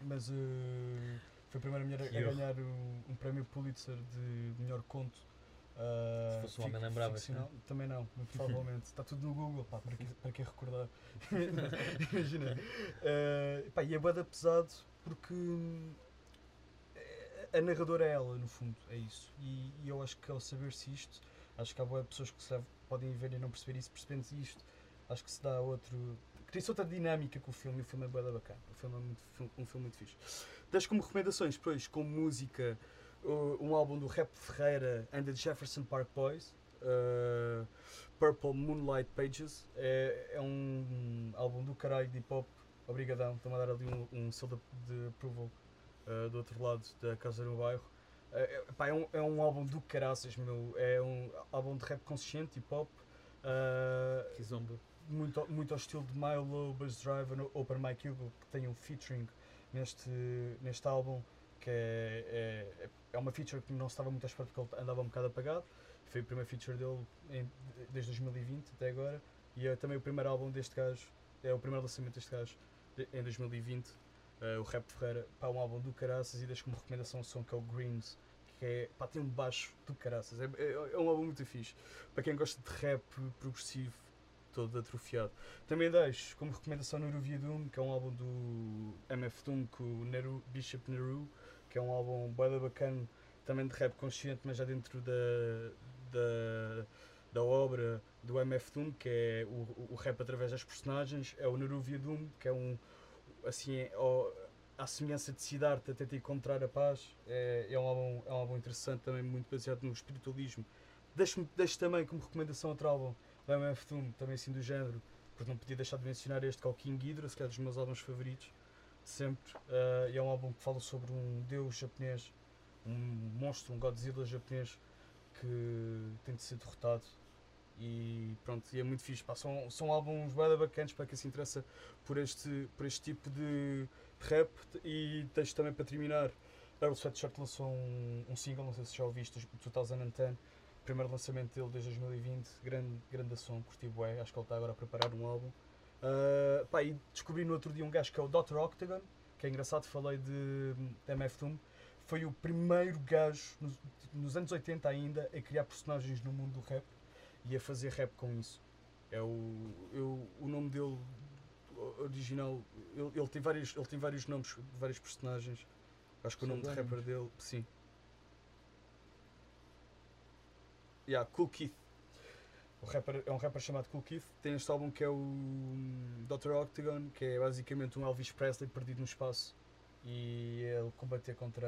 Speaker 3: mas eh, foi a primeira mulher a, ganhar um, um prémio Pulitzer de melhor conto. ah,
Speaker 1: Se fosse um homem, lembravas,
Speaker 3: ficcional. Também não, provavelmente. Está tudo no Google, pá, para que, para que recordar? Imagina. Eh, pá, e é bué da pesado porque a narradora é ela, no fundo, é isso. E, e eu acho que ao saber-se isto, acho que há bué pessoas que se podem ver e não perceber isso, percebendo isto, acho que se dá outro. Cria-se outra dinâmica com o filme o filme é da bacana. O filme é muito, um filme muito fixe. Deixo como recomendações, depois, como música, um álbum do Rap Ferreira and the Jefferson Park Boys. uh, Purple Moonlight Pages é, é um álbum do caralho de hip hop. Obrigadão, estou a dar ali um, um selo de, approval uh, do outro lado da casa no bairro. Uh, é, um, é um álbum do caraças, meu. É um álbum de rap consciente, hip hop. uh,
Speaker 1: Que zomba.
Speaker 3: Muito, muito ao estilo de Milo, Buzz Driver, Open Mike Hugo, que tem um featuring neste, neste álbum, que é, é, é uma feature que não estava muito à espera porque ele andava um bocado apagado. Foi o primeiro feature dele em- desde 2020 até agora. E é também o primeiro álbum deste gajo, é o primeiro lançamento deste gajo em 2020. eh, o Rap Ferreira, pá, um álbum do caraças e deixo como recomendação um som que é o Greens, que é, pá, tem um baixo do caraças. É, é, é um álbum muito fixe. Para quem gosta de rap progressivo, todo atrofiado. Também deixo como recomendação Neruvia Doom, que é um álbum do MF Doom com o Neru, Bishop Neru, que é um álbum bué bacana, também de rap consciente, mas já dentro da, da, da obra do MF Doom, que é o, o rap através das personagens, é o Neruvia Doom, que é um assim, é, ó, à semelhança de Siddhartha tenta encontrar a paz, é, é, um álbum, é um álbum interessante também, muito baseado no espiritualismo. Deixo, deixo também como recomendação outro álbum, MF Doom, também assim do género, porque não podia deixar de mencionar este que é o King Ghidorah, que é dos meus álbuns favoritos, sempre. Uh, e é um álbum que fala sobre um deus japonês, um monstro, um Godzilla japonês que tem de ser derrotado. E pronto, e é muito fixe. Pá, são, são álbuns bem bacanas para quem se interessa por este, por este tipo de rap. E deixo também para terminar. Earl Sweatshirt lançou um, um single, não sei se já ouviste, 2010. Primeiro lançamento dele desde 2020. Grande, grande som, curti bué. Acho que ele está agora a preparar um álbum. Uh, pá, e descobri no outro dia um gajo que é o Dr. Octagon, que é engraçado, falei de, de MF Doom. Foi o primeiro gajo, nos, nos anos 80 ainda, a criar personagens no mundo do rap e a fazer rap com isso. É o, eu, o nome dele original, ele, ele, tem vários, ele tem vários nomes, vários personagens. Acho que o nome de rapper dele, sim. Yeah, Cool Keith. O rapper, é um rapper chamado Cool Keith. Tem este álbum que é o Dr. Octagon, que é basicamente um Elvis Presley perdido no espaço. E ele combater contra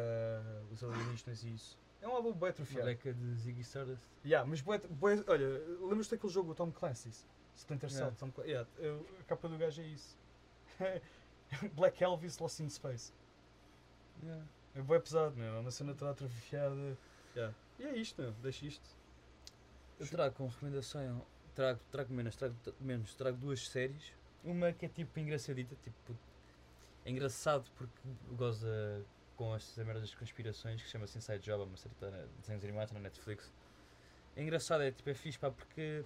Speaker 3: os alienígenas e isso. É um álbum bem atrofiado.
Speaker 1: Moleca de Ziggy Stardust.
Speaker 3: Yeah, mas bué, bué, olha, lembras-te daquele jogo, o Tom Clancy's? Splinter Cell,
Speaker 1: Yeah.
Speaker 3: Tom Cla- yeah, a capa do gajo é isso. Black Elvis Lost in Space.
Speaker 1: Yeah.
Speaker 3: É bem pesado, meu. É uma cena toda atrofiada. Yeah. E é isto, meu. Deixa isto.
Speaker 1: Eu trago como recomendação, trago, trago menos, trago menos, trago duas séries. Uma que é tipo engraçadita, tipo. É engraçado porque goza com estas merdas das conspirações que chama-se Inside Job, é uma série está na desenhos animados na Netflix. É engraçado, é tipo, é fixe pá, porque.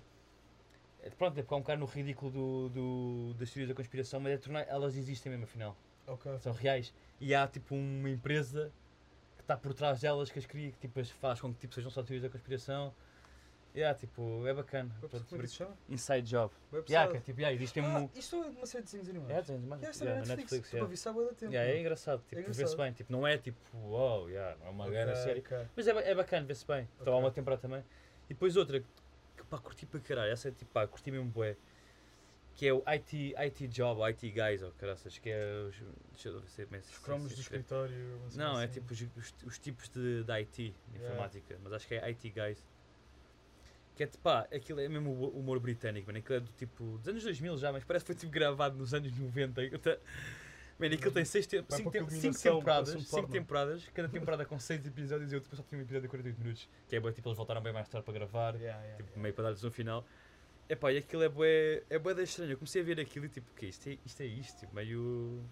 Speaker 1: É, pronto, é porque há um bocado no ridículo do, do, das teorias da conspiração, mas é tornar, elas existem mesmo afinal.
Speaker 3: Ok.
Speaker 1: São reais. E há tipo uma empresa que está por trás delas que as cria, que tipo, as faz com que tipo, sejam só teorias da conspiração. Há, tipo, é bacana.
Speaker 3: Como
Speaker 1: Pronto,
Speaker 3: é que se chama?
Speaker 1: Inside Job. Yeah, que é tipo, yeah, existe mesmo.
Speaker 3: Ah, isto é uma série de desenhos animados.
Speaker 1: Yeah, tens mais-
Speaker 3: Yeah,
Speaker 1: yeah,
Speaker 3: é
Speaker 1: na
Speaker 3: Netflix.
Speaker 1: Netflix.
Speaker 3: A
Speaker 1: yeah.
Speaker 3: sábado a tempo.
Speaker 1: Yeah, é engraçado, tipo,
Speaker 3: É
Speaker 1: vê-se bem. Tipo, não é tipo, uau, yeah, não é uma grande
Speaker 3: Ok,
Speaker 1: série.
Speaker 3: ok.
Speaker 1: Mas é, é bacana, vê-se bem. Então há uma temporada também. E depois outra que pá, curti para caralho. Essa é tipo, pá, curti mesmo bué. Que é o IT, IT Job, IT Guys, ou caraças, que é os. Deixa eu ver se é se-
Speaker 3: Os
Speaker 1: se-
Speaker 3: cromos do escritório.
Speaker 1: Não, é
Speaker 3: assim.
Speaker 1: tipo os, os, os tipos de, de IT, de
Speaker 3: Yeah.
Speaker 1: informática, mas acho que é IT Guys. Que é tipo, pá, aquilo é mesmo o humor britânico, mano. Aquilo é do tipo, dos anos 2000 já, mas parece que foi tipo gravado nos anos 90. Eu te- Mano, aquilo tem seis te cinco, tem-
Speaker 3: a
Speaker 1: cinco temporadas,
Speaker 3: um
Speaker 1: cinco temporadas, cada temporada com seis episódios e eu depois só tinha um episódio de 48 minutos. Que é bué, tipo, eles voltaram bem mais tarde para gravar,
Speaker 3: Yeah, yeah,
Speaker 1: tipo,
Speaker 3: yeah.
Speaker 1: meio para dar-lhes um final. Epá, e aquilo é bué, é bué da estranho. Eu comecei a ver aquilo e tipo, o que isto é isto? É isto? Tipo, meio.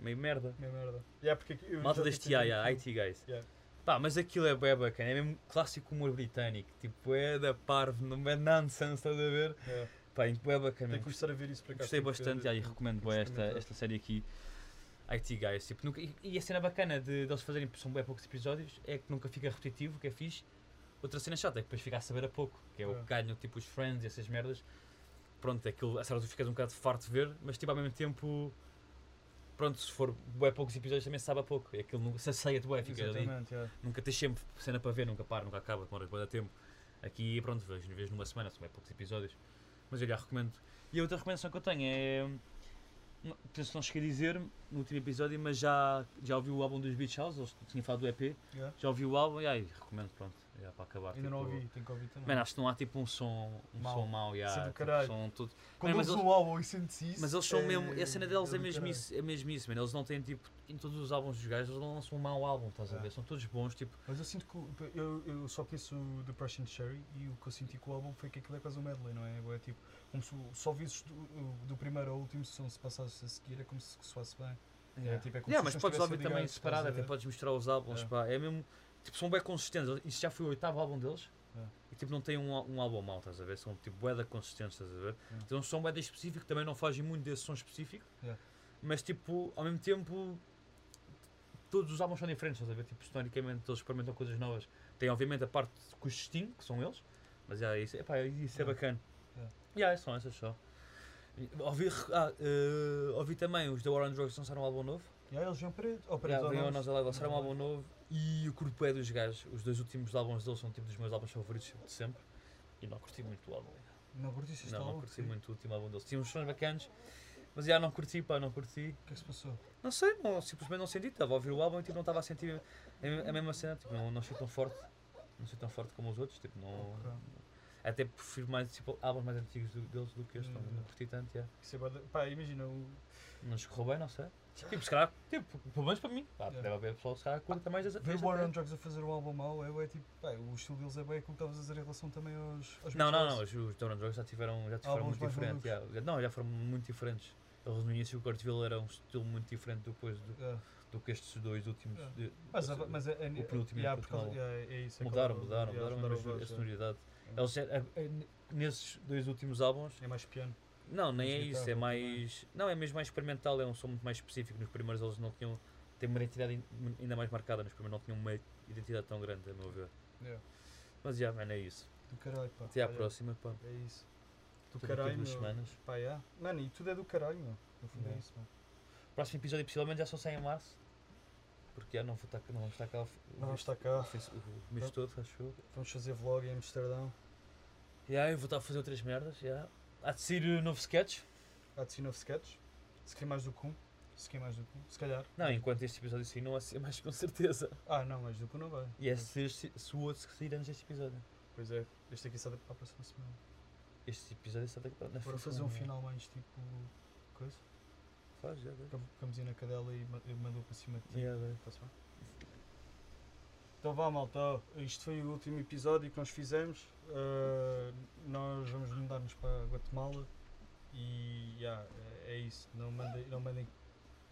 Speaker 1: meio merda.
Speaker 3: Meia merda. Yeah, porque
Speaker 1: Malta deste yeah, yeah,
Speaker 3: aquilo.
Speaker 1: IT Guys. Pá, mas aquilo é bué bacana, é mesmo clássico humor britânico, tipo, é da parvo, não é nonsense, estás a ver?
Speaker 3: Yeah.
Speaker 1: Pá, é bacana.
Speaker 3: Tenho que começar a ver isso para cá.
Speaker 1: Gostei bastante e recomendo bué esta, esta série aqui, IT Guys. Tipo, nunca, e, e a cena bacana de, de eles fazerem, são bué poucos episódios, é que nunca fica repetitivo, que é fixe. Outra cena chata é que depois fica a saber a pouco, que é o
Speaker 3: É.
Speaker 1: que ganham, tipo, os Friends e essas merdas. Pronto, é aquilo, a sério, tu ficas um bocado farto de ver, mas tipo, ao mesmo tempo, pronto, se for bué poucos episódios também sabe a pouco. É aquilo, nunca- se aceia-te bué, fica ali.
Speaker 3: Yeah.
Speaker 1: Nunca tens sempre cena para ver, nunca para, nunca acaba, demora bué tempo. Aqui, pronto, vejo, vejo numa semana, são bem poucos episódios. Mas eu já recomendo. E a outra recomendação que eu tenho é. não- Penso que não cheguei a dizer no último episódio, mas já, já ouvi o álbum dos Beach House, eles tinham falado do EP,
Speaker 3: Yeah.
Speaker 1: já ouvi o álbum e aí recomendo, pronto, já para acabar.
Speaker 3: Ainda não
Speaker 1: tipo,
Speaker 3: ouvi, tenho que ouvir também.
Speaker 1: Mano, acho que não há tipo um som, um
Speaker 3: Mau.
Speaker 1: som mau,
Speaker 3: é do
Speaker 1: tipo,
Speaker 3: caralho.
Speaker 1: som tudo.
Speaker 3: Quando eles
Speaker 1: eles-
Speaker 3: um álbum e sentes isso.
Speaker 1: Mas eles são
Speaker 3: é-
Speaker 1: mesmo, a cena deles é
Speaker 3: do
Speaker 1: mesmo isso, é mesmo isso, mano. Eles não têm tipo, em todos os álbuns dos gajos, eles não lançam um mau álbum, estás a
Speaker 3: É.
Speaker 1: ver? São todos bons, tipo,
Speaker 3: Mas eu sinto que eu, eu só conheço o Depression Cherry e o que eu senti com o álbum foi que aquilo é quase um medley, não é? É tipo, como se só visses do, do primeiro ao último som se passasse a seguir, é como se soasse bem. É, tipo, é como
Speaker 1: Yeah, mas podes ouvir também separado,
Speaker 3: a
Speaker 1: até
Speaker 3: ver?
Speaker 1: podes misturar os álbuns,
Speaker 3: É.
Speaker 1: pá. É mesmo, tipo, são bem consistentes. Isso já foi o oitavo álbum deles.
Speaker 3: É.
Speaker 1: E tipo, não tem um, um álbum mau, estás a ver? São tipo bué consistentes, estás a ver?
Speaker 3: É.
Speaker 1: Então são bué específico, também não fogem muito desse som específico.
Speaker 3: É.
Speaker 1: Mas tipo, ao mesmo tempo, todos os álbuns são diferentes, estás a ver? Tipo, sonoricamente eles experimentam coisas novas. Tem obviamente a parte com os Sting, que são eles. Mas é isso, epá, isso é
Speaker 3: É.
Speaker 1: bacana.
Speaker 3: É.
Speaker 1: E yeah, são essas só. Ouvi, ah, eh, ouvi também os The War on Drugs lançaram um álbum novo.
Speaker 3: Yeah, eles ou
Speaker 1: ao
Speaker 3: não.
Speaker 1: Nós Alive, lançaram um álbum novo e o curto é dos gajos. Os dois últimos álbuns deles são tipo dos meus álbuns favoritos de sempre. E não curti muito o álbum.
Speaker 3: Não este
Speaker 1: Não, não curti muito o último álbum deles. Tinha uns sons bacanas, mas já não curti, pá, não curti.
Speaker 3: O que é que se passou?
Speaker 1: Não sei, não, simplesmente não senti. Estava a ouvir o álbum e tipo, não estava a sentir a, mesma cena. Tipo, não, não achei tão forte. Não sei tão forte como os outros. Tipo, não,
Speaker 3: Ok.
Speaker 1: Até prefiro mais tipo, álbuns mais antigos do- deles do que este. Não,
Speaker 3: Hum.
Speaker 1: não curti tanto. Yeah.
Speaker 3: Isso é Pá, imagina o.
Speaker 1: Não escorreu bem, não sei. Tipo, se calhar, tipo, pelo menos para mim. Pá,
Speaker 3: Yeah.
Speaker 1: Deve haver pessoal que curta mais dessa
Speaker 3: Ver o War on Drugs a fazer um álbum mau é bué tipo. Pá, o estilo deles é bem aquilo que estavas a dizer em relação também aos. aos
Speaker 1: Não, não, não. Os, os Down Drugs já tiveram, já tiveram muito yeah. Não, já foram muito diferentes. Eles no início o Kurtville era um estilo muito diferente depois do,
Speaker 3: Yeah.
Speaker 1: do que estes dois últimos.
Speaker 3: Yeah.
Speaker 1: de-
Speaker 3: Mas, mas é, é,
Speaker 1: o penúltimo
Speaker 3: yeah,
Speaker 1: e o
Speaker 3: por causa,
Speaker 1: último
Speaker 3: yeah, é isso. é
Speaker 1: mudaram,
Speaker 3: aquela-
Speaker 1: mudaram,
Speaker 3: yeah,
Speaker 1: mudaram,
Speaker 3: a
Speaker 1: sonoridade. Eles, a- a- nesses dois últimos álbuns,
Speaker 3: É mais piano.
Speaker 1: Não, nem é isso, é mais. Não, é mesmo mais experimental, é um som muito mais específico. Nos primeiros eles não tinham. Têm uma identidade in- ainda mais marcada, nos primeiros não tinham uma identidade tão grande, a meu ver.
Speaker 3: Yeah.
Speaker 1: Mas já, mano, é isso.
Speaker 3: Do caralho, pá.
Speaker 1: Até à próxima, pá.
Speaker 3: É isso. Do
Speaker 1: Tudo
Speaker 3: caralho,
Speaker 1: duas semanas.
Speaker 3: Pá, yeah. Mano, e tudo é do caralho, meu. No fundo é
Speaker 1: Yeah.
Speaker 3: isso, mano.
Speaker 1: Próximo episódio possivelmente já só sai em março. Porque já não, vou estar, não vamos estar cá o,
Speaker 3: Não vamos estar
Speaker 1: o,
Speaker 3: cá.
Speaker 1: face- o mês todo, acho eu.
Speaker 3: Vamos fazer vlog em Amsterdão.
Speaker 1: Já, eu vou estar a fazer outras merdas, já. Há de sair uh, novo sketch.
Speaker 3: Há de ser novo sketch. Se quer mais do que um. Se quer mais do que um. Se calhar.
Speaker 1: Não, enquanto este episódio sair não vai ser mais com certeza.
Speaker 3: Ah, não, mais do que um não vai.
Speaker 1: E é se, se, o outro sair antes deste episódio.
Speaker 3: Pois é. Este aqui sai para a próxima semana.
Speaker 1: Este episódio está daqui para na
Speaker 3: Bora fazer um final mais tipo. coisa.
Speaker 1: Faz, já, já.
Speaker 3: Cam- Camisinha na cadela e mandou para cima de ti. Bem? Então vá malta, isto foi o último episódio que nós fizemos. Uh, nós vamos mudar-nos para Guatemala e yeah, é, isso. Não mandem, não mandem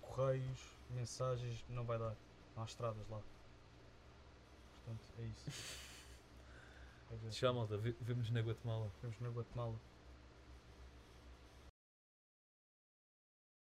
Speaker 3: correios, mensagens, não vai dar. Não há estradas lá. Portanto, é isso. É.
Speaker 1: Tchau, malta. Vemo-nos na Guatemala.
Speaker 3: Vemos na Guatemala.